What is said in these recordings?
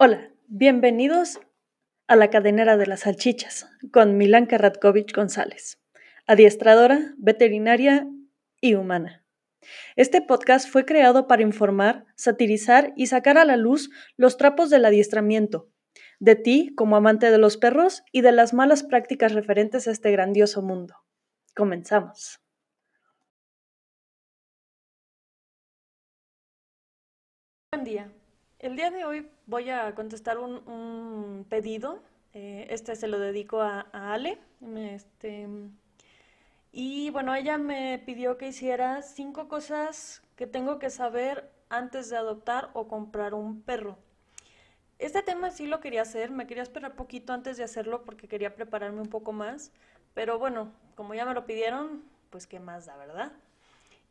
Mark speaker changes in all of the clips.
Speaker 1: Hola, bienvenidos a la cadenera de las salchichas con Milanka Radkovich González, adiestradora, veterinaria y humana. Este podcast fue creado para informar, satirizar y sacar a la luz los trapos del adiestramiento, de ti como amante de los perros y de las malas prácticas referentes a este grandioso mundo. Comenzamos. Buen día. El día de hoy voy a contestar un, pedido. Eh, este se lo dedico a, Ale. Este, y bueno, ella me pidió que hiciera cinco cosas que tengo que saber antes de adoptar o comprar un perro. Este tema sí lo quería hacer, me quería esperar poquito antes de hacerlo porque quería prepararme un poco más, pero bueno, como ya me lo pidieron, pues qué más da, ¿verdad?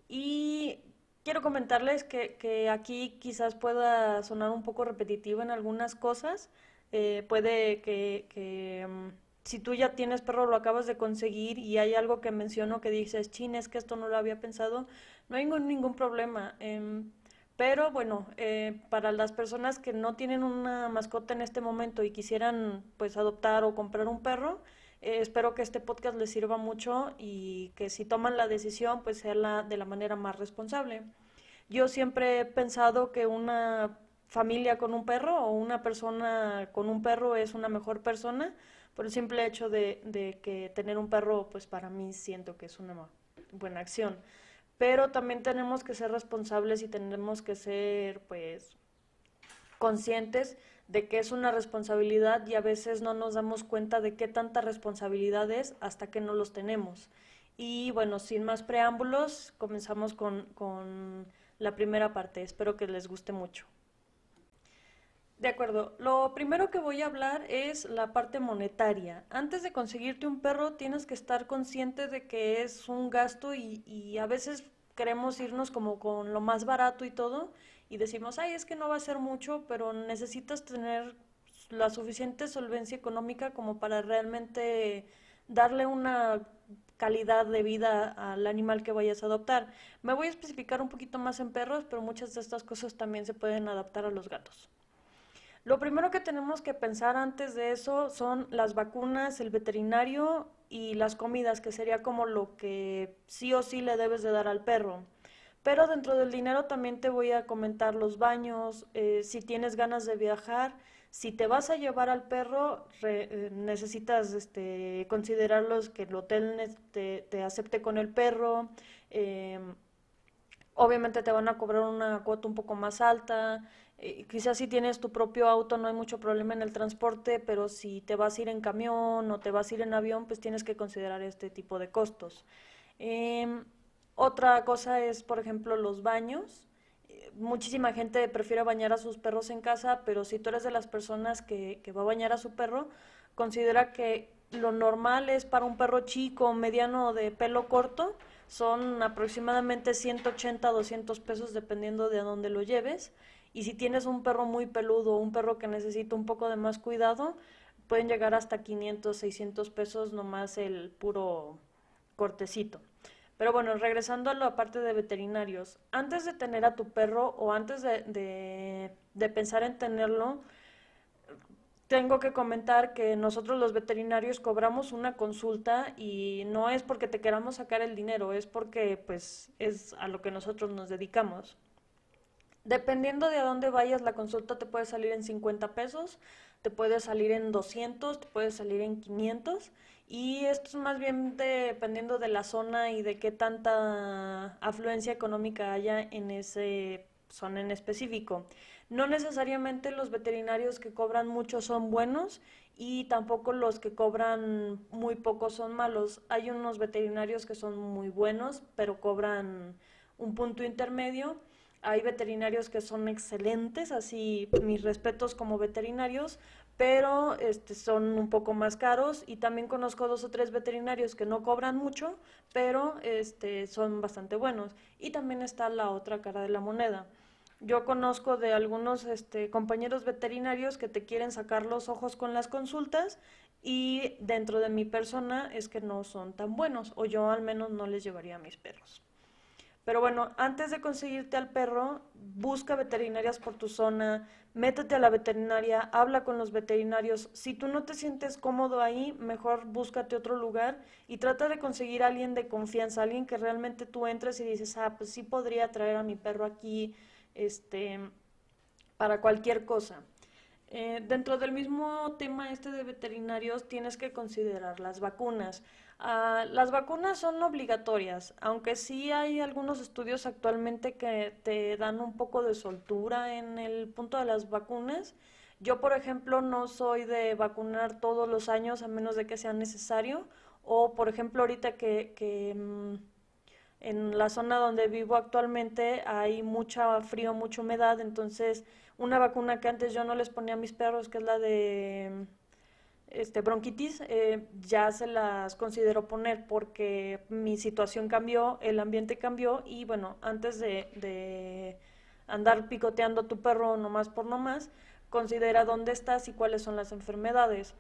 Speaker 1: Y quiero comentarles que, aquí quizás pueda sonar un poco repetitivo en algunas cosas. Eh, puede que, mm, si tú ya tienes perro, lo acabas de conseguir y hay algo que menciono que dices, chin, es que esto no lo había pensado, no hay ningún, ningún problema. Em, pero bueno, eh, para las personas que no tienen una mascota en este momento y quisieran pues adoptar o comprar un perro, eh, espero que este podcast les sirva mucho y que si toman la decisión, pues sea la, de la manera más responsable. Yo siempre he pensado que una familia con un perro o una persona con un perro es una mejor persona por el simple hecho de, de que tener un perro, pues para mí siento que es una buena acción. Pero también tenemos que ser responsables y tenemos que ser, pues, conscientes de que es una responsabilidad y a veces no nos damos cuenta de qué tanta responsabilidad es hasta que no los tenemos. Y bueno, sin más preámbulos, comenzamos con, con la primera parte. Espero que les guste mucho. De acuerdo, lo primero que voy a hablar es la parte monetaria. Antes de conseguirte un perro tienes que estar consciente de que es un gasto y, y a veces queremos irnos como con lo más barato y todo y decimos, ay, es que no va a ser mucho, pero necesitas tener la suficiente solvencia económica como para realmente darle una calidad de vida al animal que vayas a adoptar. Me voy a especificar un poquito más en perros, pero muchas de estas cosas también se pueden adaptar a los gatos. Lo primero que tenemos que pensar antes de eso son las vacunas, el veterinario y las comidas, que sería como lo que sí o sí le debes de dar al perro. Pero dentro del dinero también te voy a comentar los baños, eh, si tienes ganas de viajar, si te vas a llevar al perro, eh, necesitas este, considerarlos que el hotel te, acepte con el perro. Em, obviamente te van a cobrar una cuota un poco más alta. Eh, quizás si tienes tu propio auto no hay mucho problema en el transporte, pero si te vas a ir en camión o te vas a ir en avión, pues tienes que considerar este tipo de costos. Em, otra cosa es, por ejemplo, los baños muchísima gente prefiere bañar a sus perros en casa, pero si tú eres de las personas que, que va a bañar a su perro, considera que lo normal es para un perro chico, mediano de pelo corto, son aproximadamente 180 200 pesos dependiendo de a dónde lo lleves. Y si tienes un perro muy peludo, un perro que necesita un poco de más cuidado, pueden llegar hasta 500, 600 pesos nomás el puro cortecito. Pero bueno, regresando a la parte de veterinarios, antes de tener a tu perro o antes de, de, pensar en tenerlo, tengo que comentar que nosotros los veterinarios cobramos una consulta y no es porque te queramos sacar el dinero, es porque pues es a lo que nosotros nos dedicamos. Dependiendo de a dónde vayas, la consulta te puede salir en 50 pesos, te puede salir en 200, te puede salir en 500 y esto es más bien dependiendo de la zona y de qué tanta afluencia económica haya en ese zona en específico. No necesariamente los veterinarios que cobran mucho son buenos y tampoco los que cobran muy poco son malos. Hay unos veterinarios que son muy buenos, pero cobran un punto intermedio. Hay veterinarios que son excelentes, así mis respetos como veterinarios, pero este, son un poco más caros y también conozco dos o tres veterinarios que no cobran mucho, pero este, son bastante buenos. Y también está la otra cara de la moneda. Yo conozco de algunos este, compañeros veterinarios que te quieren sacar los ojos con las consultas y dentro de mi persona es que no son tan buenos o yo al menos no les llevaría a mis perros. Pero bueno, antes de conseguirte al perro, busca veterinarias por tu zona, métete a la veterinaria, habla con los veterinarios. Si tú no te sientes cómodo ahí, mejor búscate otro lugar y trata de conseguir a alguien de confianza, alguien que realmente tú entres y dices, ah, pues sí podría traer a mi perro aquí, este, para cualquier cosa. Eh, dentro del mismo tema este de veterinarios tienes que considerar las vacunas. Ah, las vacunas son obligatorias, aunque sí hay algunos estudios actualmente que te dan un poco de soltura en el punto de las vacunas. Yo, por ejemplo, no soy de vacunar todos los años a menos de que sea necesario. O, por ejemplo, ahorita que, mm, en la zona donde vivo actualmente hay mucha frío, mucha humedad, entonces una vacuna que antes yo no les ponía a mis perros, que es la de este, bronquitis, eh, ya se las considero poner porque mi situación cambió, el ambiente cambió y bueno, antes de, andar picoteando tu perro nomás por nomás, considera dónde estás y cuáles son las enfermedades.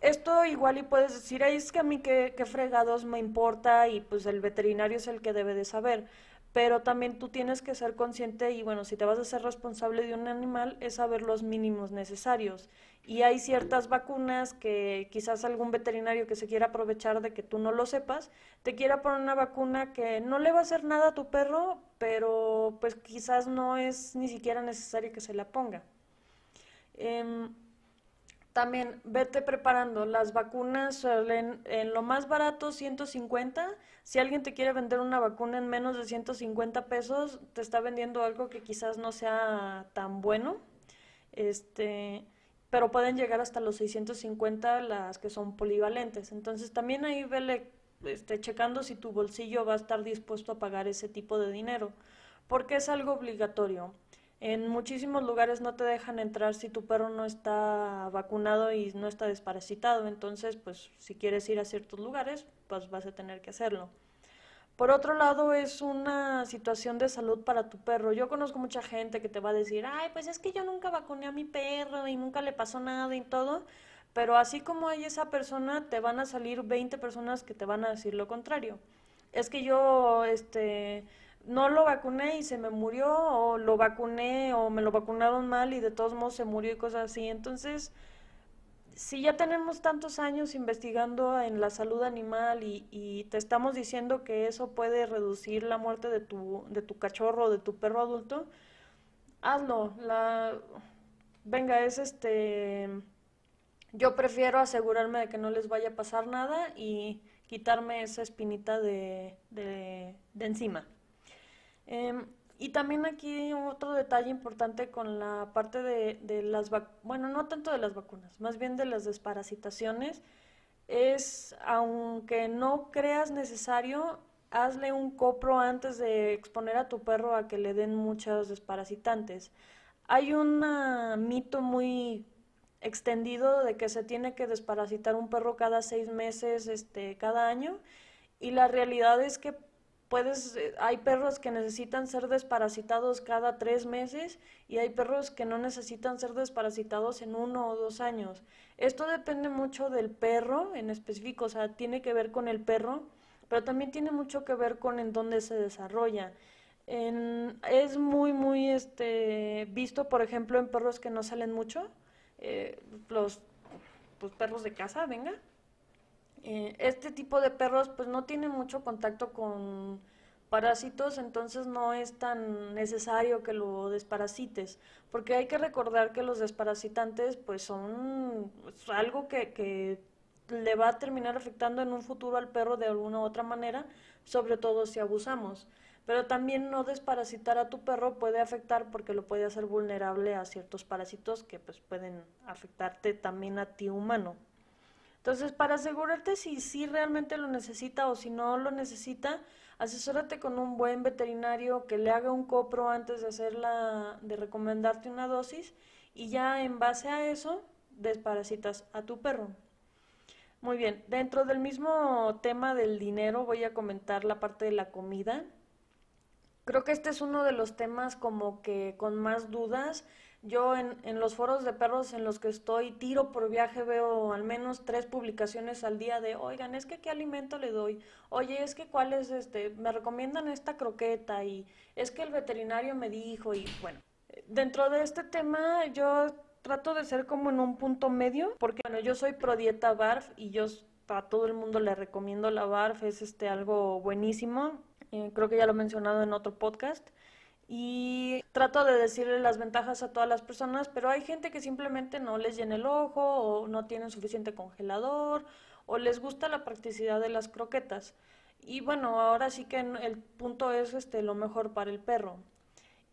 Speaker 1: Esto igual y puedes decir, Ay, es que a mí qué, qué fregados me importa y pues el veterinario es el que debe de saber pero también tú tienes que ser consciente y bueno, si te vas a ser responsable de un animal es saber los mínimos necesarios. Y hay ciertas vacunas que quizás algún veterinario que se quiera aprovechar de que tú no lo sepas, te quiera poner una vacuna que no le va a hacer nada a tu perro, pero pues quizás no es ni siquiera necesario que se la ponga. Em, también vete preparando. Las vacunas suelen en lo más barato 150. Si alguien te quiere vender una vacuna en menos de 150 pesos, te está vendiendo algo que quizás no sea tan bueno. Este, pero pueden llegar hasta los 650 las que son polivalentes. Entonces también ahí vele este, checando si tu bolsillo va a estar dispuesto a pagar ese tipo de dinero, porque es algo obligatorio. En muchísimos lugares no te dejan entrar si tu perro no está vacunado y no está desparasitado. Entonces, pues si quieres ir a ciertos lugares, pues vas a tener que hacerlo. Por otro lado, es una situación de salud para tu perro. Yo conozco mucha gente que te va a decir, ay, pues es que yo nunca vacuné a mi perro y nunca le pasó nada y todo. Pero así como hay esa persona, te van a salir 20 personas que te van a decir lo contrario. Es que yo, este, no lo vacuné y se me murió, o lo vacuné o me lo vacunaron mal y de todos modos se murió y cosas así. Entonces, si ya tenemos tantos años investigando en la salud animal y, y, te estamos diciendo que eso puede reducir la muerte de tu, de tu cachorro o de tu perro adulto, hazlo. La... Venga, es este... Yo prefiero asegurarme de que no les vaya a pasar nada y quitarme esa espinita de, de, de encima. Em, y también aquí otro detalle importante con la parte de, las bueno, no tanto de las vacunas, más bien de las desparasitaciones, es, aunque no creas necesario, hazle un copro antes de exponer a tu perro a que le den muchos desparasitantes. Hay un mito muy extendido de que se tiene que desparasitar un perro cada seis meses, este, cada año, y la realidad es que puedes, eh, hay perros que necesitan ser desparasitados cada tres meses y hay perros que no necesitan ser desparasitados en uno o dos años. Esto depende mucho del perro en específico, o sea, tiene que ver con el perro, pero también tiene mucho que ver con en dónde se desarrolla. es muy, muy este, visto, por ejemplo, en perros que no salen mucho, eh, los pues, perros de casa, venga, eh, este tipo de perros pues no tiene mucho contacto con parásitos, entonces no es tan necesario que lo desparasites, porque hay que recordar que los desparasitantes pues son pues, algo que, que le va a terminar afectando en un futuro al perro de alguna u otra manera, sobre todo si abusamos. Pero también no desparasitar a tu perro puede afectar porque lo puede hacer vulnerable a ciertos parásitos que pues pueden afectarte también a ti humano. Entonces, para asegurarte si sí realmente lo necesita o si no lo necesita, asesórate con un buen veterinario que le haga un copro antes de hacerla, de recomendarte una dosis y ya en base a eso desparasitas a tu perro. Muy bien, dentro del mismo tema del dinero voy a comentar la parte de la comida. Creo que este es uno de los temas como que con más dudas Yo en, en, los foros de perros en los que estoy, tiro por viaje, veo al menos tres publicaciones al día de, oigan, es que qué alimento le doy, oye, es que cuál es este, me recomiendan esta croqueta y es que el veterinario me dijo y bueno, dentro de este tema yo trato de ser como en un punto medio, porque bueno, yo soy pro dieta BARF y yo a todo el mundo le recomiendo la BARF, es este algo buenísimo, eh, creo que ya lo he mencionado en otro podcast y trato de decirle las ventajas a todas las personas, pero hay gente que simplemente no les llena el ojo o no tienen suficiente congelador o les gusta la practicidad de las croquetas. Y bueno, ahora sí que el punto es este lo mejor para el perro.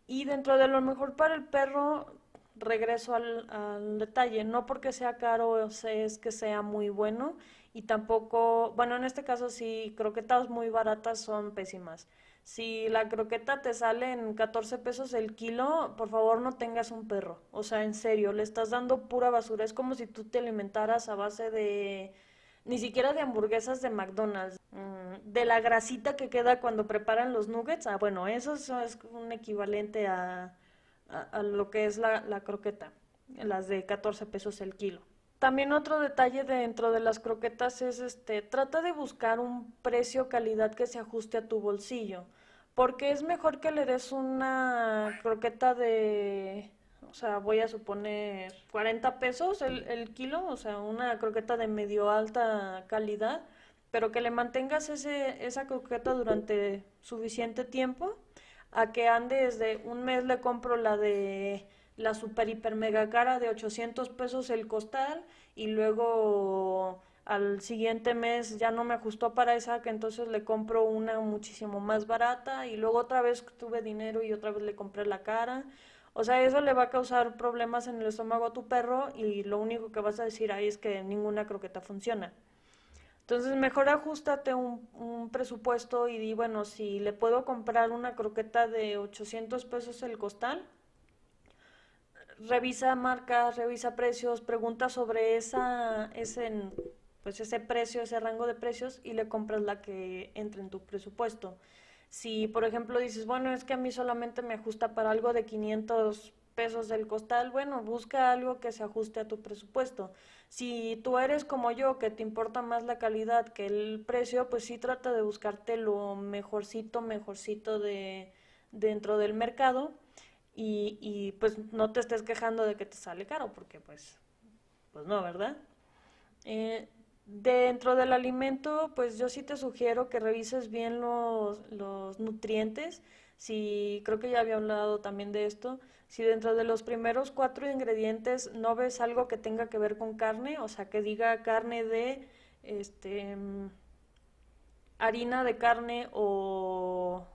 Speaker 1: Y dentro de lo mejor para el perro, regreso al, al detalle, no porque sea caro es que sea muy bueno y tampoco, bueno, en este caso sí, croquetas muy baratas son pésimas. Si la croqueta te sale en 14 pesos el kilo, por favor no tengas un perro. O sea, en serio, le estás dando pura basura. Es como si tú te alimentaras a base de... Ni siquiera de hamburguesas de McDonald's. Mm, de la grasita que queda cuando preparan los nuggets. Ah, bueno, eso es un equivalente a, a, lo que es la, la croqueta. Las de 14 pesos el kilo. También otro detalle dentro de las croquetas es este, trata de buscar un precio calidad que se ajuste a tu bolsillo, porque es mejor que le des una croqueta de, o sea, voy a suponer 40 pesos el, el kilo, o sea, una croqueta de medio alta calidad, pero que le mantengas ese, esa croqueta durante suficiente tiempo, a que andes de un mes le compro la de la super hiper mega cara de 800 pesos el costal y luego al siguiente mes ya no me ajustó para esa, que entonces le compro una muchísimo más barata y luego otra vez tuve dinero y otra vez le compré la cara. O sea, eso le va a causar problemas en el estómago a tu perro y lo único que vas a decir ahí es que ninguna croqueta funciona. Entonces, mejor ajustate un, un presupuesto y di, bueno, si le puedo comprar una croqueta de 800 pesos el costal, revisa marcas, revisa precios, pregunta sobre esa, ese, pues ese precio, ese rango de precios y le compras la que entre en tu presupuesto. Si, por ejemplo, dices, bueno, es que a mí solamente me ajusta para algo de 500 pesos del costal, bueno, busca algo que se ajuste a tu presupuesto. Si tú eres como yo, que te importa más la calidad que el precio, pues sí trata de buscarte lo mejorcito, mejorcito de dentro del mercado y, pues no te estés quejando de que te sale caro, porque pues, pues no, ¿verdad? Eh, dentro del alimento, pues yo sí te sugiero que revises bien los, los nutrientes. Si creo que ya había hablado también de esto, si dentro de los primeros cuatro ingredientes no ves algo que tenga que ver con carne, o sea, que diga carne de este harina de carne o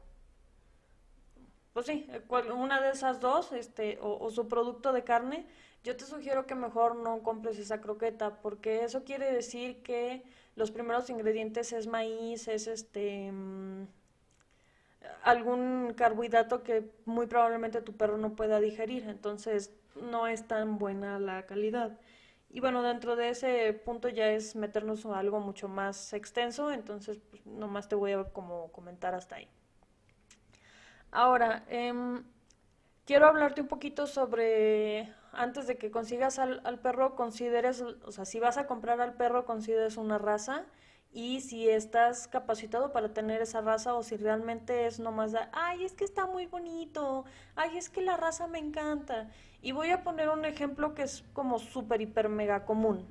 Speaker 1: pues sí, eh, una de esas dos, este, o, su producto de carne, yo te sugiero que mejor no compres esa croqueta, porque eso quiere decir que los primeros ingredientes es maíz, es este mm, algún carbohidrato que muy probablemente tu perro no pueda digerir, entonces no es tan buena la calidad. Y bueno, dentro de ese punto ya es meternos a algo mucho más extenso, entonces pues, nomás te voy a como comentar hasta ahí. Ahora, em, quiero hablarte un poquito sobre, antes de que consigas al, perro, consideres, o sea, si vas a comprar al perro, consideres una raza y si estás capacitado para tener esa raza o si realmente es nomás de, ay, es que está muy bonito, ay, es que la raza me encanta. Y voy a poner un ejemplo que es como súper, hiper, mega común.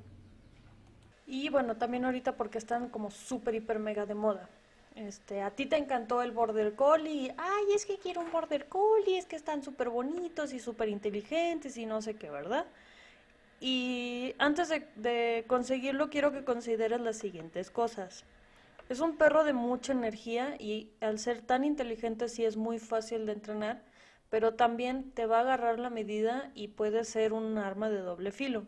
Speaker 1: Y bueno, también ahorita porque están como súper, hiper, mega de moda. Este, a ti te encantó el Border Collie, ay, es que quiero un Border Collie, es que están súper bonitos y súper inteligentes y no sé qué, ¿verdad? Y antes de, de, conseguirlo quiero que consideres las siguientes cosas. Es un perro de mucha energía y al ser tan inteligente sí es muy fácil de entrenar, pero también te va a agarrar la medida y puede ser un arma de doble filo.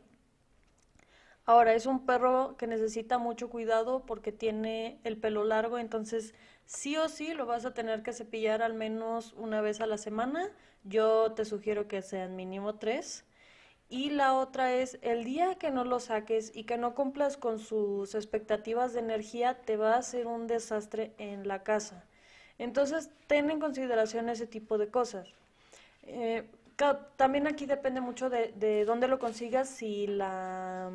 Speaker 1: Ahora, es un perro que necesita mucho cuidado porque tiene el pelo largo, entonces sí o sí lo vas a tener que cepillar al menos una vez a la semana. Yo te sugiero que sean mínimo tres. Y la otra es, el día que no lo saques y que no cumplas con sus expectativas de energía, te va a hacer un desastre en la casa. Entonces, ten en consideración ese tipo de cosas. Eh, también aquí depende mucho de, de dónde lo consigas y la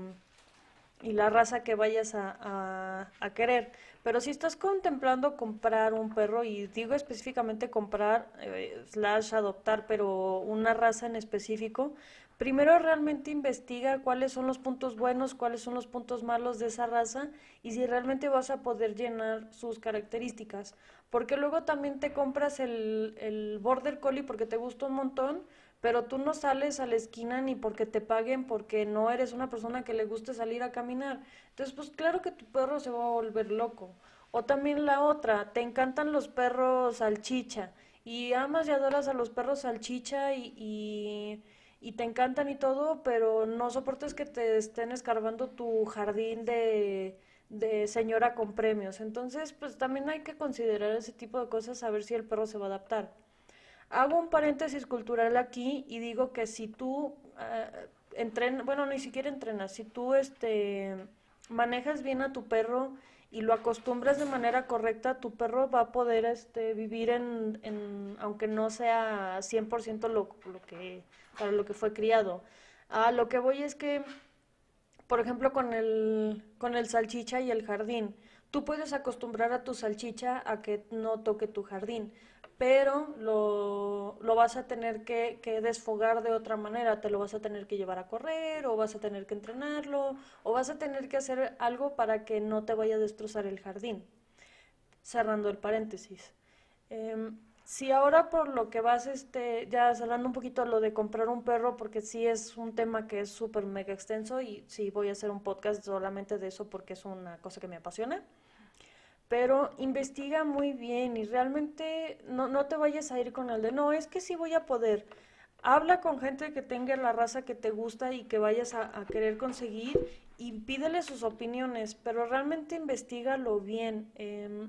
Speaker 1: y la raza que vayas a, a, querer. Pero si estás contemplando comprar un perro, y digo específicamente comprar, eh, slash adoptar, pero una raza en específico, primero realmente investiga cuáles son los puntos buenos, cuáles son los puntos malos de esa raza y si realmente vas a poder llenar sus características. Porque luego también te compras el, el Border Collie porque te gusta un montón, pero tú no sales a la esquina ni porque te paguen, porque no eres una persona que le guste salir a caminar. Entonces, pues claro que tu perro se va a volver loco. O también la otra, te encantan los perros salchicha y amas y adoras a los perros salchicha y, y, te encantan y todo, pero no soportes que te estén escarbando tu jardín de, de señora con premios. Entonces, pues también hay que considerar ese tipo de cosas, a ver si el perro se va a adaptar. Hago un paréntesis cultural aquí y digo que si tú uh, entrenas, bueno, ni siquiera entrenas, si tú este, manejas bien a tu perro y lo acostumbras de manera correcta, tu perro va a poder este, vivir en, en aunque no sea 100% lo, lo que, para lo que fue criado. A lo que voy es que, por ejemplo, con el, con el salchicha y el jardín, tú puedes acostumbrar a tu salchicha a que no toque tu jardín pero lo, lo vas a tener que, desfogar de otra manera, te lo vas a tener que llevar a correr o vas a tener que entrenarlo o vas a tener que hacer algo para que no te vaya a destrozar el jardín. Cerrando el paréntesis. Eh, si ahora por lo que vas, este, ya hablando un poquito lo de comprar un perro, porque sí es un tema que es súper mega extenso y sí voy a hacer un podcast solamente de eso porque es una cosa que me apasiona pero investiga muy bien y realmente no, no te vayas a ir con el de, no, es que sí voy a poder. Habla con gente que tenga la raza que te gusta y que vayas a, querer conseguir y pídele sus opiniones, pero realmente investigalo bien. Eh,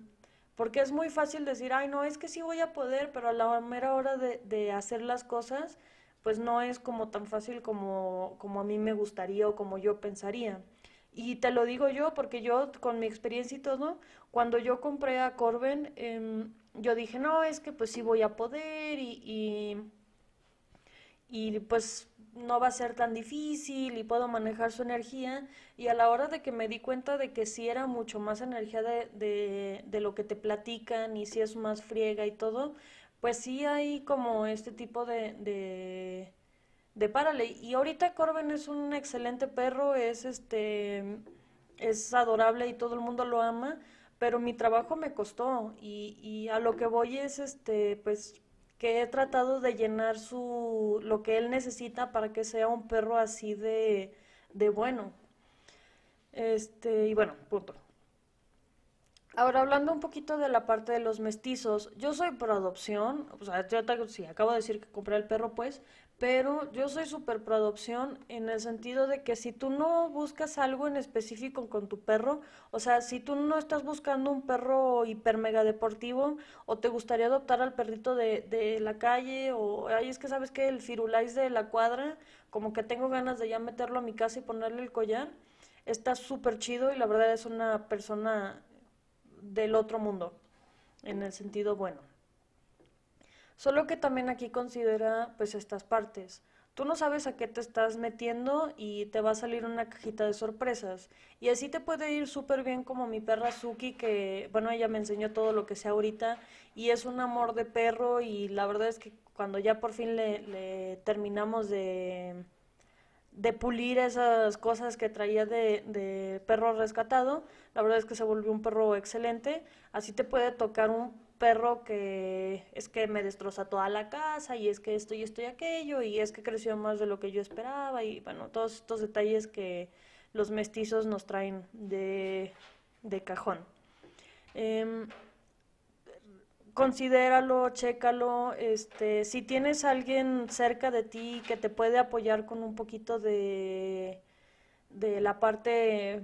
Speaker 1: porque es muy fácil decir, ay, no, es que sí voy a poder, pero a la mera hora de, de hacer las cosas, pues no es como tan fácil como, como a mí me gustaría o como yo pensaría. Y te lo digo yo porque yo, con mi experiencia y todo, cuando yo compré a Corben, em, yo dije, no, es que pues sí voy a poder y, y, y, pues no va a ser tan difícil y puedo manejar su energía. Y a la hora de que me di cuenta de que sí era mucho más energía de, de, de lo que te platican y sí es más friega y todo, pues sí hay como este tipo de, de de párale. Y ahorita Corben es un excelente perro, es este es adorable y todo el mundo lo ama, pero mi trabajo me costó y, y a lo que voy es este pues que he tratado de llenar su lo que él necesita para que sea un perro así de, de bueno. Este, y bueno, punto. Ahora, hablando un poquito de la parte de los mestizos, yo soy por adopción, o sea, yo sí, acabo de decir que compré el perro, pues, pero yo soy súper pro adopción en el sentido de que si tú no buscas algo en específico con tu perro, o sea, si tú no estás buscando un perro hiper mega deportivo o te gustaría adoptar al perrito de, de la calle o, ay, es que sabes que el firulais de la cuadra, como que tengo ganas de ya meterlo a mi casa y ponerle el collar, está súper chido y la verdad es una persona del otro mundo, en el sentido bueno. Solo que también aquí considera pues estas partes. Tú no sabes a qué te estás metiendo y te va a salir una cajita de sorpresas. Y así te puede ir súper bien como mi perra Suki, que bueno, ella me enseñó todo lo que sé ahorita y es un amor de perro y la verdad es que cuando ya por fin le, le terminamos de, de pulir esas cosas que traía de, de perro rescatado, la verdad es que se volvió un perro excelente. Así te puede tocar un perro que es que me destroza toda la casa y es que esto y esto y aquello y es que creció más de lo que yo esperaba y bueno, todos estos detalles que los mestizos nos traen de, de cajón. Eh, considéralo, chécalo, este, si tienes alguien cerca de ti que te puede apoyar con un poquito de, de la parte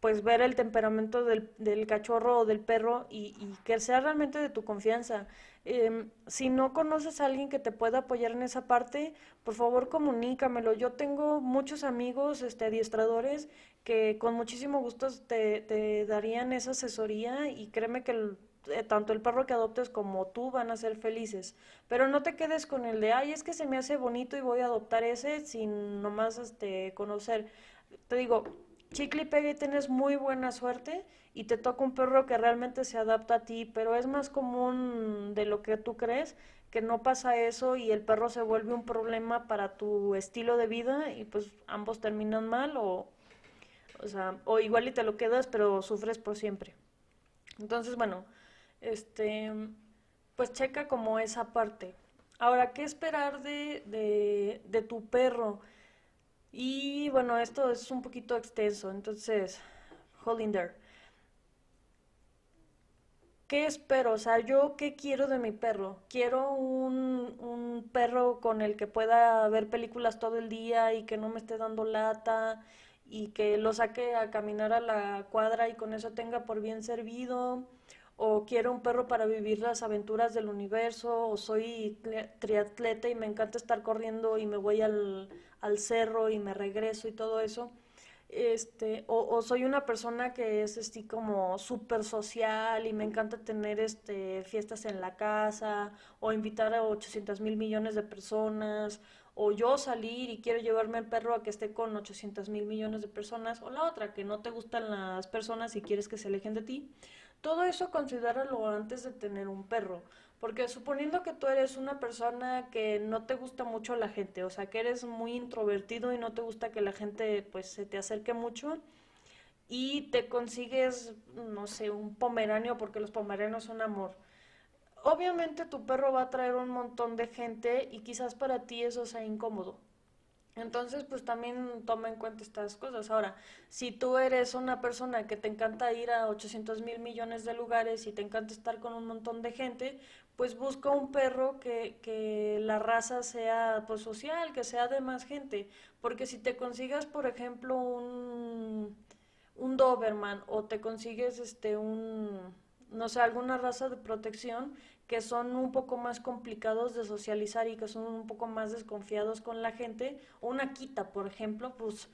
Speaker 1: pues ver el temperamento del, del cachorro o del perro y, y, que sea realmente de tu confianza. Eh, si no conoces a alguien que te pueda apoyar en esa parte, por favor comunícamelo. Yo tengo muchos amigos este, adiestradores que con muchísimo gusto te, te darían esa asesoría y créeme que eh, tanto el perro que adoptes como tú van a ser felices. Pero no te quedes con el de, ay, es que se me hace bonito y voy a adoptar ese sin nomás este, conocer. Te digo, chicle y pegue, tienes muy buena suerte y te toca un perro que realmente se adapta a ti, pero es más común de lo que tú crees que no pasa eso y el perro se vuelve un problema para tu estilo de vida y pues ambos terminan mal o, o igual y te lo quedas pero sufres por siempre. Entonces, bueno, este, pues checa como esa parte. Ahora, ¿qué esperar de, de tu perro? Y bueno, esto es un poquito extenso, entonces, holding there. ¿Qué espero? O sea, yo qué quiero de mi perro. Quiero un, un perro con el que pueda ver películas todo el día y que no me esté dando lata y que lo saque a caminar a la cuadra y con eso tenga por bien servido o quiero un perro para vivir las aventuras del universo, o soy triatleta y me encanta estar corriendo y me voy al, al cerro y me regreso y todo eso. Este, o, soy una persona que es así como súper social y me encanta tener este, fiestas en la casa, o invitar a 800 mil millones de personas, o yo salir y quiero llevarme al perro a que esté con 800 mil millones de personas, o la otra, que no te gustan las personas y quieres que se alejen de ti. Todo eso considéralo antes de tener un perro, porque suponiendo que tú eres una persona que no te gusta mucho la gente, o sea, que eres muy introvertido y no te gusta que la gente pues se te acerque mucho y te consigues, no sé, un pomeranio porque los pomeranios son amor. Obviamente tu perro va a traer un montón de gente y quizás para ti eso sea incómodo. Entonces, pues también toma en cuenta estas cosas. Ahora, si tú eres una persona que te encanta ir a 800 mil millones de lugares y te encanta estar con un montón de gente, pues busca un perro que, que la raza sea pues social, que sea de más gente. Porque si te consigas, por ejemplo, un, un Doberman o te consigues este un, no sé, alguna raza de protección, que son un poco más complicados de socializar y que son un poco más desconfiados con la gente, una quita, por ejemplo, pues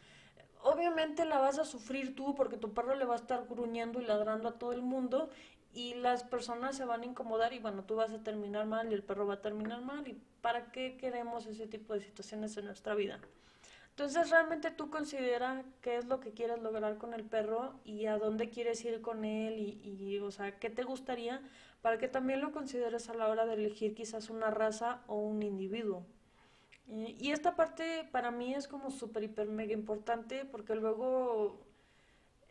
Speaker 1: obviamente la vas a sufrir tú porque tu perro le va a estar gruñendo y ladrando a todo el mundo y las personas se van a incomodar y bueno, tú vas a terminar mal y el perro va a terminar mal y ¿para qué queremos ese tipo de situaciones en nuestra vida? Entonces realmente tú considera qué es lo que quieres lograr con el perro y a dónde quieres ir con él y, y, o sea, qué te gustaría para que también lo consideres a la hora de elegir quizás una raza o un individuo. Y esta parte para mí es como súper, hiper, mega importante porque luego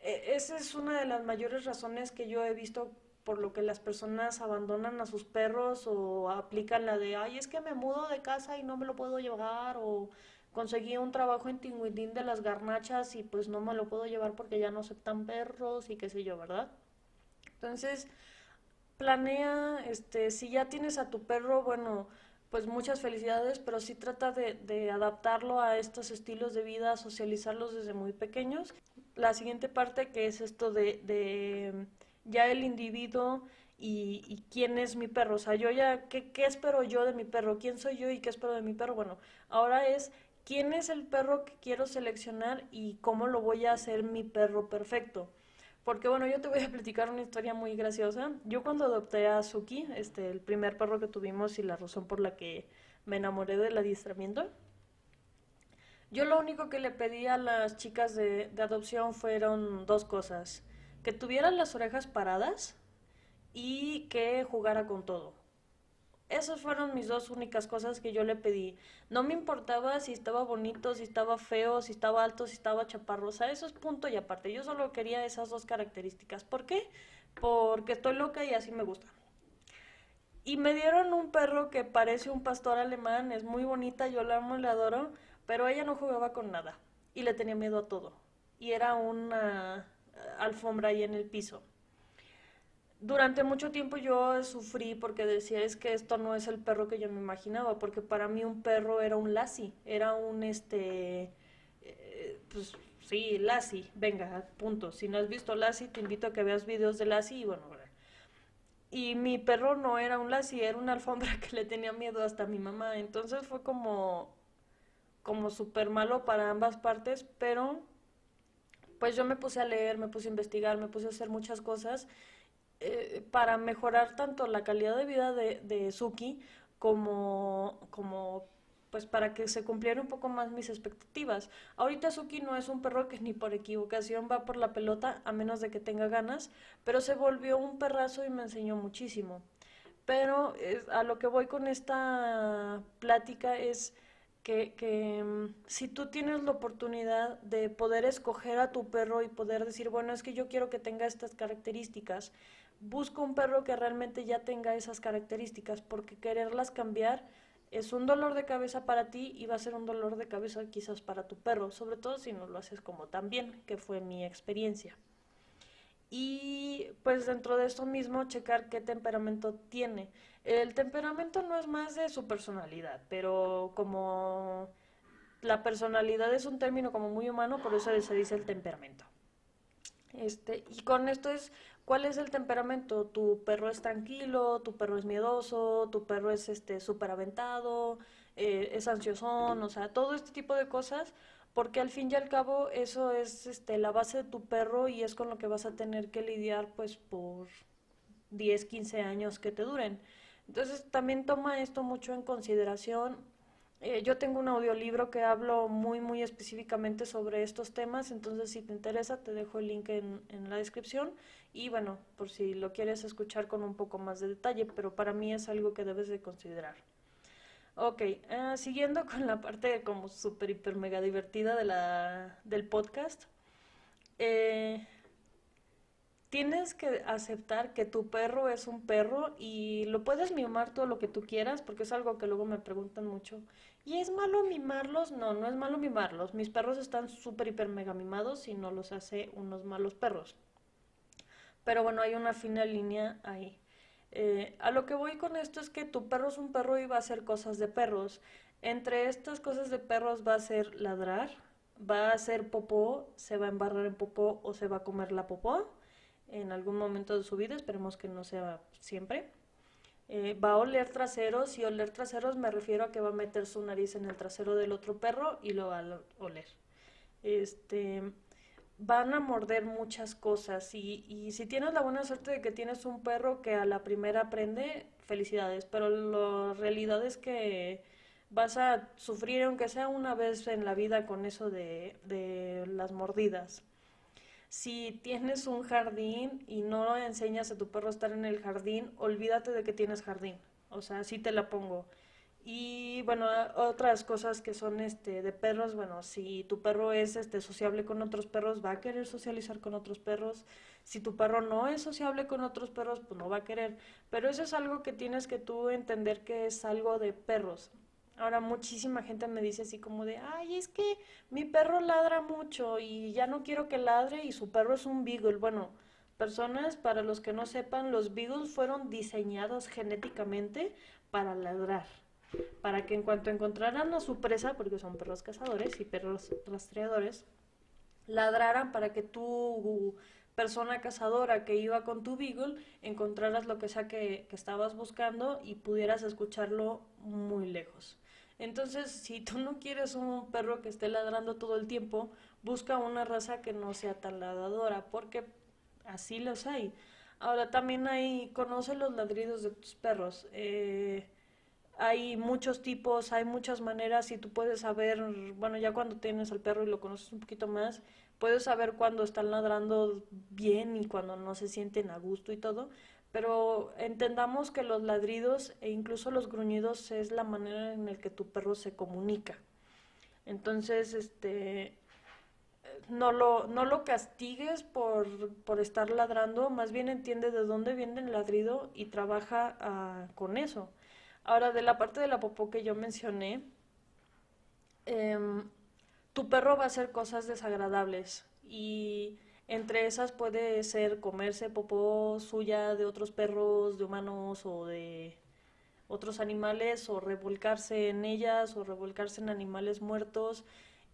Speaker 1: eh, esa es una de las mayores razones que yo he visto por lo que las personas abandonan a sus perros o aplican la de, ay, es que me mudo de casa y no me lo puedo llevar o conseguí un trabajo en Tinguindín de las garnachas y pues no me lo puedo llevar porque ya no aceptan perros y qué sé yo, ¿verdad? Entonces, planea, este, si ya tienes a tu perro, bueno, pues muchas felicidades, pero sí trata de, adaptarlo a estos estilos de vida, socializarlos desde muy pequeños. La siguiente parte que es esto de ya el individuo y, quién es mi perro. O sea, yo ya, ¿qué, ¿qué espero yo de mi perro? ¿Quién soy yo y qué espero de mi perro? Bueno, ahora es quién es el perro que quiero seleccionar y cómo lo voy a hacer mi perro perfecto. Porque bueno, yo te voy a platicar una historia muy graciosa. Yo cuando adopté a Suki, este, el primer perro que tuvimos y la razón por la que me enamoré del adiestramiento, yo lo único que le pedí a las chicas de, de adopción fueron dos cosas. Que tuvieran las orejas paradas y que jugara con todo. Esas fueron mis dos únicas cosas que yo le pedí. No me importaba si estaba bonito, si estaba feo, si estaba alto, si estaba chaparro. O sea, eso es punto y aparte. Yo solo quería esas dos características. ¿Por qué? Porque estoy loca y así me gusta. Y me dieron un perro que parece un pastor alemán, es muy bonita, yo la amo y la adoro, pero ella no jugaba con nada y le tenía miedo a todo. Y era una alfombra ahí en el piso. Durante mucho tiempo yo sufrí porque decía es que esto no es el perro que yo me imaginaba, porque para mí un perro era un lassie, era un este, eh, pues sí, lassie, venga, punto. Si no has visto lassie, te invito a que veas videos de lassie y bueno, y mi perro no era un lassie, era una alfombra que le tenía miedo hasta mi mamá, entonces fue como, como súper malo para ambas partes, pero pues yo me puse a leer, me puse a investigar, me puse a hacer muchas cosas eh, para mejorar tanto la calidad de vida de, Suki como, como pues para que se cumplieran un poco más mis expectativas. Ahorita Suki no es un perro que ni por equivocación va por la pelota a menos de que tenga ganas, pero se volvió un perrazo y me enseñó muchísimo. Pero a lo que voy con esta plática es que, que mm, si tú tienes la oportunidad de poder escoger a tu perro y poder decir, bueno, es que yo quiero que tenga estas características, busca un perro que realmente ya tenga esas características, porque quererlas cambiar es un dolor de cabeza para ti y va a ser un dolor de cabeza quizás para tu perro, sobre todo si no lo haces como tan bien, que fue mi experiencia. Y pues dentro de esto mismo checar qué temperamento tiene. El temperamento no es más de su personalidad, pero como la personalidad es un término como muy humano, por eso se dice el temperamento. Este, y con esto es, ¿cuál es el temperamento? Tu perro es tranquilo, tu perro es miedoso, tu perro es este súper aventado, eh, es ansiosón, o sea, todo este tipo de cosas porque al fin y al cabo eso es este, la base de tu perro y es con lo que vas a tener que lidiar pues por 10, 15 años que te duren. Entonces también toma esto mucho en consideración. Eh, yo tengo un audiolibro que hablo muy, muy específicamente sobre estos temas, entonces si te interesa te dejo el link en, en la descripción y bueno, por si lo quieres escuchar con un poco más de detalle, pero para mí es algo que debes de considerar. Ok, uh, siguiendo con la parte como súper, hiper, mega divertida de la, del podcast, eh, tienes que aceptar que tu perro es un perro y lo puedes mimar todo lo que tú quieras, porque es algo que luego me preguntan mucho. ¿Y es malo mimarlos? No, no es malo mimarlos. Mis perros están súper, hiper, mega mimados y no los hace unos malos perros. Pero bueno, hay una fina línea ahí. Eh, a lo que voy con esto es que tu perro es un perro y va a hacer cosas de perros. Entre estas cosas de perros va a ser ladrar, va a hacer popó, se va a embarrar en popó o se va a comer la popó en algún momento de su vida, esperemos que no sea siempre. Eh, va a oler traseros y oler traseros me refiero a que va a meter su nariz en el trasero del otro perro y lo va a oler. Este, van a morder muchas cosas y, y, si tienes la buena suerte de que tienes un perro que a la primera aprende, felicidades, pero la realidad es que vas a sufrir aunque sea una vez en la vida con eso de, de las mordidas. Si tienes un jardín y no enseñas a tu perro a estar en el jardín, olvídate de que tienes jardín. O sea, así te la pongo. Y bueno, otras cosas que son este de perros, bueno, si tu perro es este sociable con otros perros, va a querer socializar con otros perros. Si tu perro no es sociable con otros perros, pues no va a querer. Pero eso es algo que tienes que tú entender que es algo de perros. Ahora muchísima gente me dice así como de, ay, es que mi perro ladra mucho y ya no quiero que ladre y su perro es un beagle. Bueno, personas, para los que no sepan, los beagles fueron diseñados genéticamente para ladrar para que en cuanto encontraran a su presa, porque son perros cazadores y perros rastreadores, ladraran para que tu persona cazadora que iba con tu beagle encontraras lo que sea que, que estabas buscando y pudieras escucharlo muy lejos. Entonces, si tú no quieres un perro que esté ladrando todo el tiempo, busca una raza que no sea tan ladradora, porque así los hay. Ahora también hay, conoce los ladridos de tus perros. Eh, hay muchos tipos, hay muchas maneras y tú puedes saber, bueno, ya cuando tienes al perro y lo conoces un poquito más, puedes saber cuando están ladrando bien y cuando no se sienten a gusto y todo, pero entendamos que los ladridos e incluso los gruñidos es la manera en la que tu perro se comunica. Entonces, este no lo, no lo castigues por, por estar ladrando, más bien entiende de dónde viene el ladrido y trabaja ah, con eso. Ahora, de la parte de la popó que yo mencioné, em, tu perro va a hacer cosas desagradables y entre esas puede ser comerse popó suya de otros perros, de humanos o de otros animales o revolcarse en ellas o revolcarse en animales muertos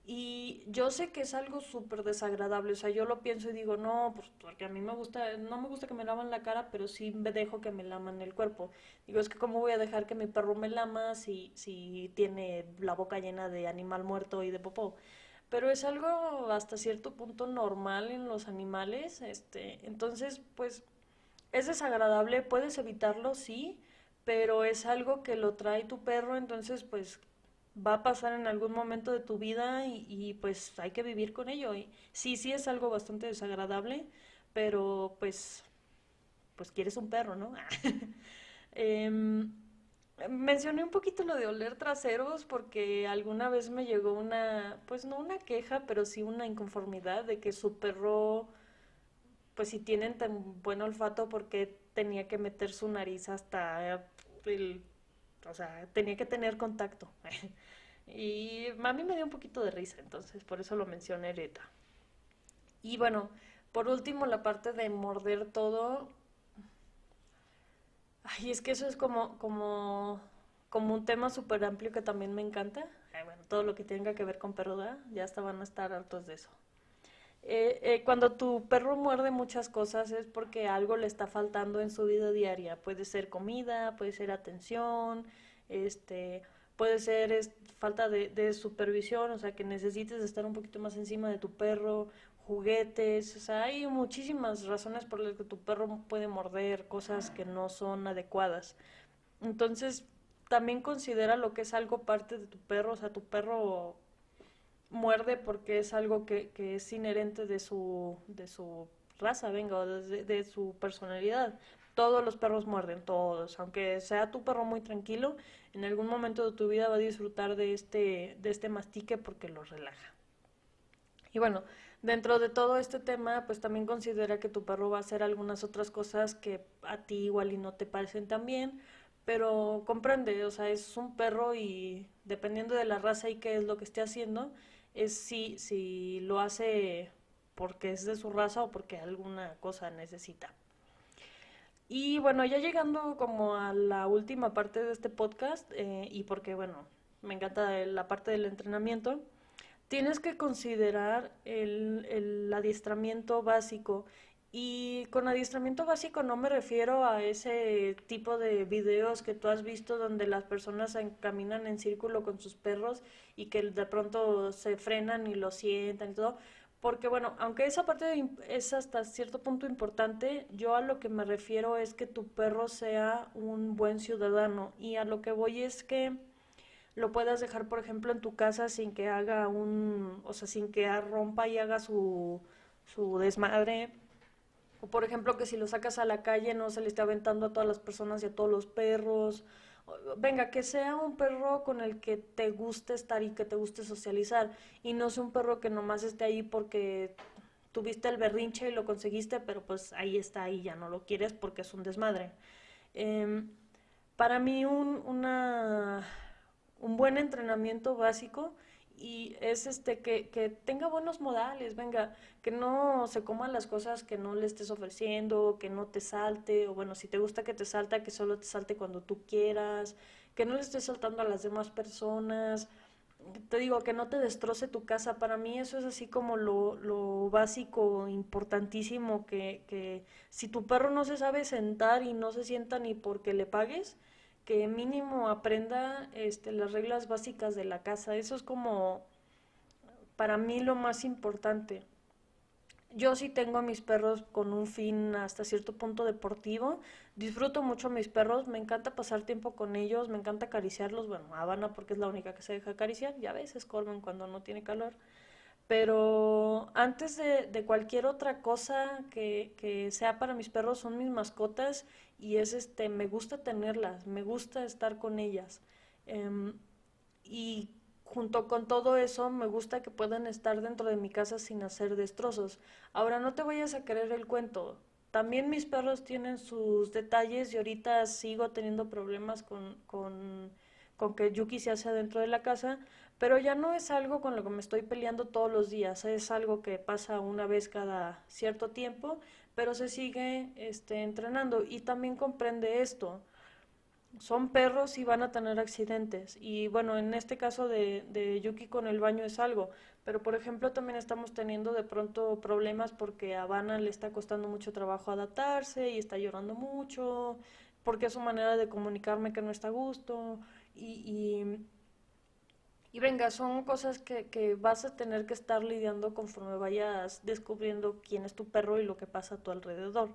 Speaker 1: y yo sé que es algo súper desagradable, o sea, yo lo pienso y digo, no, pues porque a mí me gusta, no me gusta que me laman la cara, pero sí me dejo que me laman el cuerpo. Digo, es que cómo voy a dejar que mi perro me lama si, si tiene la boca llena de animal muerto y de popó. Pero es algo hasta cierto punto normal en los animales, este, entonces, pues es desagradable, puedes evitarlo, sí, pero es algo que lo trae tu perro, entonces pues va a pasar en algún momento de tu vida y, pues hay que vivir con ello. Y sí, sí es algo bastante desagradable, pero pues, pues quieres un perro, ¿no? Em, mencioné un poquito lo de oler traseros porque alguna vez me llegó una, pues no una queja, pero sí una inconformidad de que su perro, pues si tienen tan buen olfato, porque tenía que meter su nariz hasta el o sea, tenía que tener contacto. y a mí me dio un poquito de risa, entonces por eso lo mencioné ahorita. Y bueno, por último, la parte de morder todo. Ay, es que eso es como, como, como un tema súper amplio que también me encanta. bueno, todo lo que tenga que ver con perro, ya hasta van a estar hartos de eso. Eh, eh, cuando tu perro muerde muchas cosas es porque algo le está faltando en su vida diaria. Puede ser comida, puede ser atención, este, puede ser falta de, de, supervisión, o sea, que necesites estar un poquito más encima de tu perro, juguetes, o sea, hay muchísimas razones por las que tu perro puede morder cosas que no son adecuadas. Entonces, también considera lo que es algo parte de tu perro, o sea, tu perro muerde porque es algo que, que es inherente de su, de su raza, venga, o de, su personalidad. Todos los perros muerden, todos. Aunque sea tu perro muy tranquilo, en algún momento de tu vida va a disfrutar de este, de este mastique porque lo relaja. Y bueno, dentro de todo este tema, pues también considera que tu perro va a hacer algunas otras cosas que a ti igual y no te parecen tan bien, pero comprende, o sea, es un perro y dependiendo de la raza y qué es lo que esté haciendo, es si, si lo hace porque es de su raza o porque alguna cosa necesita. Y bueno, ya llegando como a la última parte de este podcast, eh, y porque bueno, me encanta la parte del entrenamiento, tienes que considerar el, el adiestramiento básico y con adiestramiento básico no me refiero a ese tipo de videos que tú has visto donde las personas caminan en círculo con sus perros y que de pronto se frenan y lo sientan y todo. Porque bueno, aunque esa parte es hasta cierto punto importante, yo a lo que me refiero es que tu perro sea un buen ciudadano y a lo que voy es que lo puedas dejar, por ejemplo, en tu casa sin que haga un, o sea, sin que rompa y haga su desmadre o por ejemplo que si lo sacas a la calle no se le esté aventando a todas las personas y a todos los perros. Venga, que sea un perro con el que te guste estar y que te guste socializar. Y no sea un perro que nomás esté ahí porque tuviste el berrinche y lo conseguiste, pero pues ahí está, ahí ya no lo quieres porque es un desmadre. Em, para mí un, un buen entrenamiento básico y es este que, que tenga buenos modales, venga, que no se coman las cosas que no le estés ofreciendo, que no te salte, o bueno, si te gusta que te salta, que solo te salte cuando tú quieras, que no le estés saltando a las demás personas, te digo, que no te destroce tu casa, para mí eso es así como lo, lo básico, importantísimo, que, que si tu perro no se sabe sentar y no se sienta ni porque le pagues, que mínimo aprenda este, las reglas básicas de la casa. Eso es como para mí lo más importante. Yo sí tengo a mis perros con un fin hasta cierto punto deportivo. Disfruto mucho a mis perros, me encanta pasar tiempo con ellos, me encanta acariciarlos. Bueno, Habana porque es la única que se deja acariciar, ya ves, es Coleman cuando no tiene calor. Pero antes de, de cualquier otra cosa que, que, sea para mis perros, son mis mascotas y es este, me gusta tenerlas, me gusta estar con ellas. Em, y junto con todo eso, me gusta que puedan estar dentro de mi casa sin hacer destrozos. Ahora, no te vayas a querer el cuento. También mis perros tienen sus detalles y ahorita sigo teniendo problemas con, con, con que Yuki se hace dentro de la casa, pero ya no es algo con lo que me estoy peleando todos los días, es algo que pasa una vez cada cierto tiempo, pero se sigue este, entrenando y también comprende esto. Son perros y van a tener accidentes. Y bueno, en este caso de, de Yuki con el baño es algo. Pero por ejemplo también estamos teniendo de pronto problemas porque a Habana le está costando mucho trabajo adaptarse y está llorando mucho, porque es su manera de comunicarme que no está a gusto. y, y venga, son cosas que, vas a tener que estar lidiando conforme vayas descubriendo quién es tu perro y lo que pasa a tu alrededor.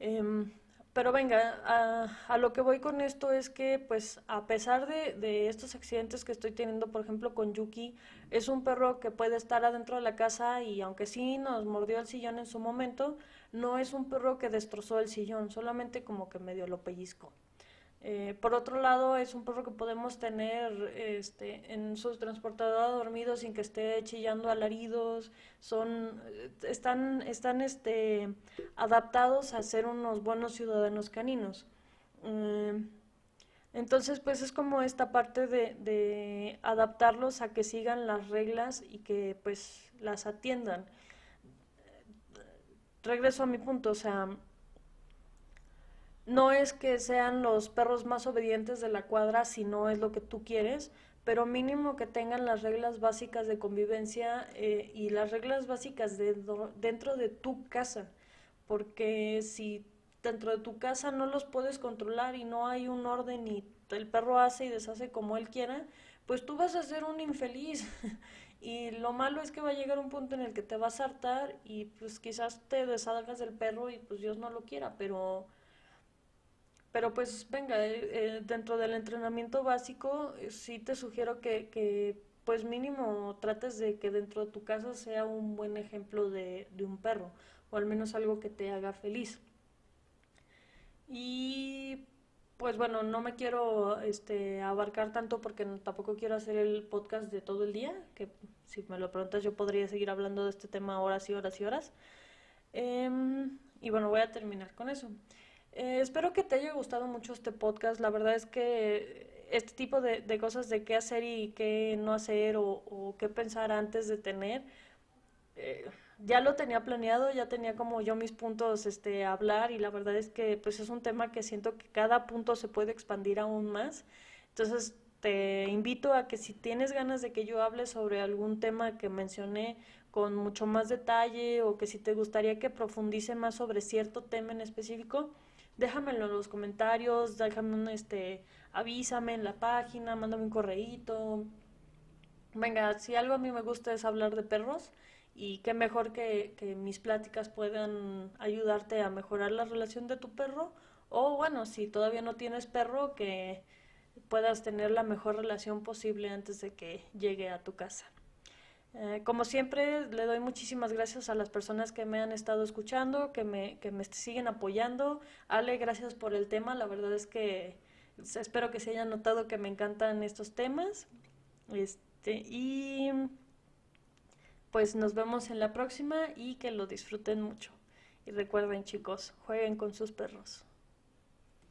Speaker 1: Em, pero venga, a, lo que voy con esto es que, pues, a pesar de, de, estos accidentes que estoy teniendo, por ejemplo, con Yuki, es un perro que puede estar adentro de la casa y aunque sí nos mordió el sillón en su momento, no es un perro que destrozó el sillón, solamente como que medio lo pellizco. Eh, por otro lado, es un perro que podemos tener este, en su transportador dormido sin que esté chillando alaridos. Son, eh, están están este, adaptados a ser unos buenos ciudadanos caninos. Eh, entonces, pues es como esta parte de, de, adaptarlos a que sigan las reglas y que pues las atiendan. Regreso a mi punto, o sea, no es que sean los perros más obedientes de la cuadra si no es lo que tú quieres, pero mínimo que tengan las reglas básicas de convivencia eh, y las reglas básicas de, dentro de tu casa, porque si dentro de tu casa no los puedes controlar y no hay un orden y el perro hace y deshace como él quiera, pues tú vas a ser un infeliz. y lo malo es que va a llegar un punto en el que te vas a hartar y pues quizás te deshagas del perro y pues Dios no lo quiera, pero pero pues venga, eh, eh, dentro del entrenamiento básico eh, sí te sugiero que, pues mínimo trates de que dentro de tu casa sea un buen ejemplo de, de un perro o al menos algo que te haga feliz. Y pues bueno, no me quiero este, abarcar tanto porque tampoco quiero hacer el podcast de todo el día, que si me lo preguntas yo podría seguir hablando de este tema horas y horas y horas. Em, y bueno, voy a terminar con eso. Eh, espero que te haya gustado mucho este podcast. La verdad es que este tipo de, cosas de qué hacer y qué no hacer o, qué pensar antes de tener, eh, ya lo tenía planeado, ya tenía como yo mis puntos este, a hablar y la verdad es que pues es un tema que siento que cada punto se puede expandir aún más. Entonces te invito a que si tienes ganas de que yo hable sobre algún tema que mencioné con mucho más detalle o que si te gustaría que profundice más sobre cierto tema en específico, déjamelo en los comentarios, déjame un, este, avísame en la página, mándame un correíto. Venga, si algo a mí me gusta es hablar de perros y qué mejor que, que mis pláticas puedan ayudarte a mejorar la relación de tu perro o bueno, si todavía no tienes perro, que puedas tener la mejor relación posible antes de que llegue a tu casa. Eh, como siempre, le doy muchísimas gracias a las personas que me han estado escuchando, que me, que me siguen apoyando. Ale, gracias por el tema. La verdad es que espero que se hayan notado que me encantan estos temas. Este, y pues nos vemos en la próxima y que lo disfruten mucho. Y recuerden chicos, jueguen con sus perros.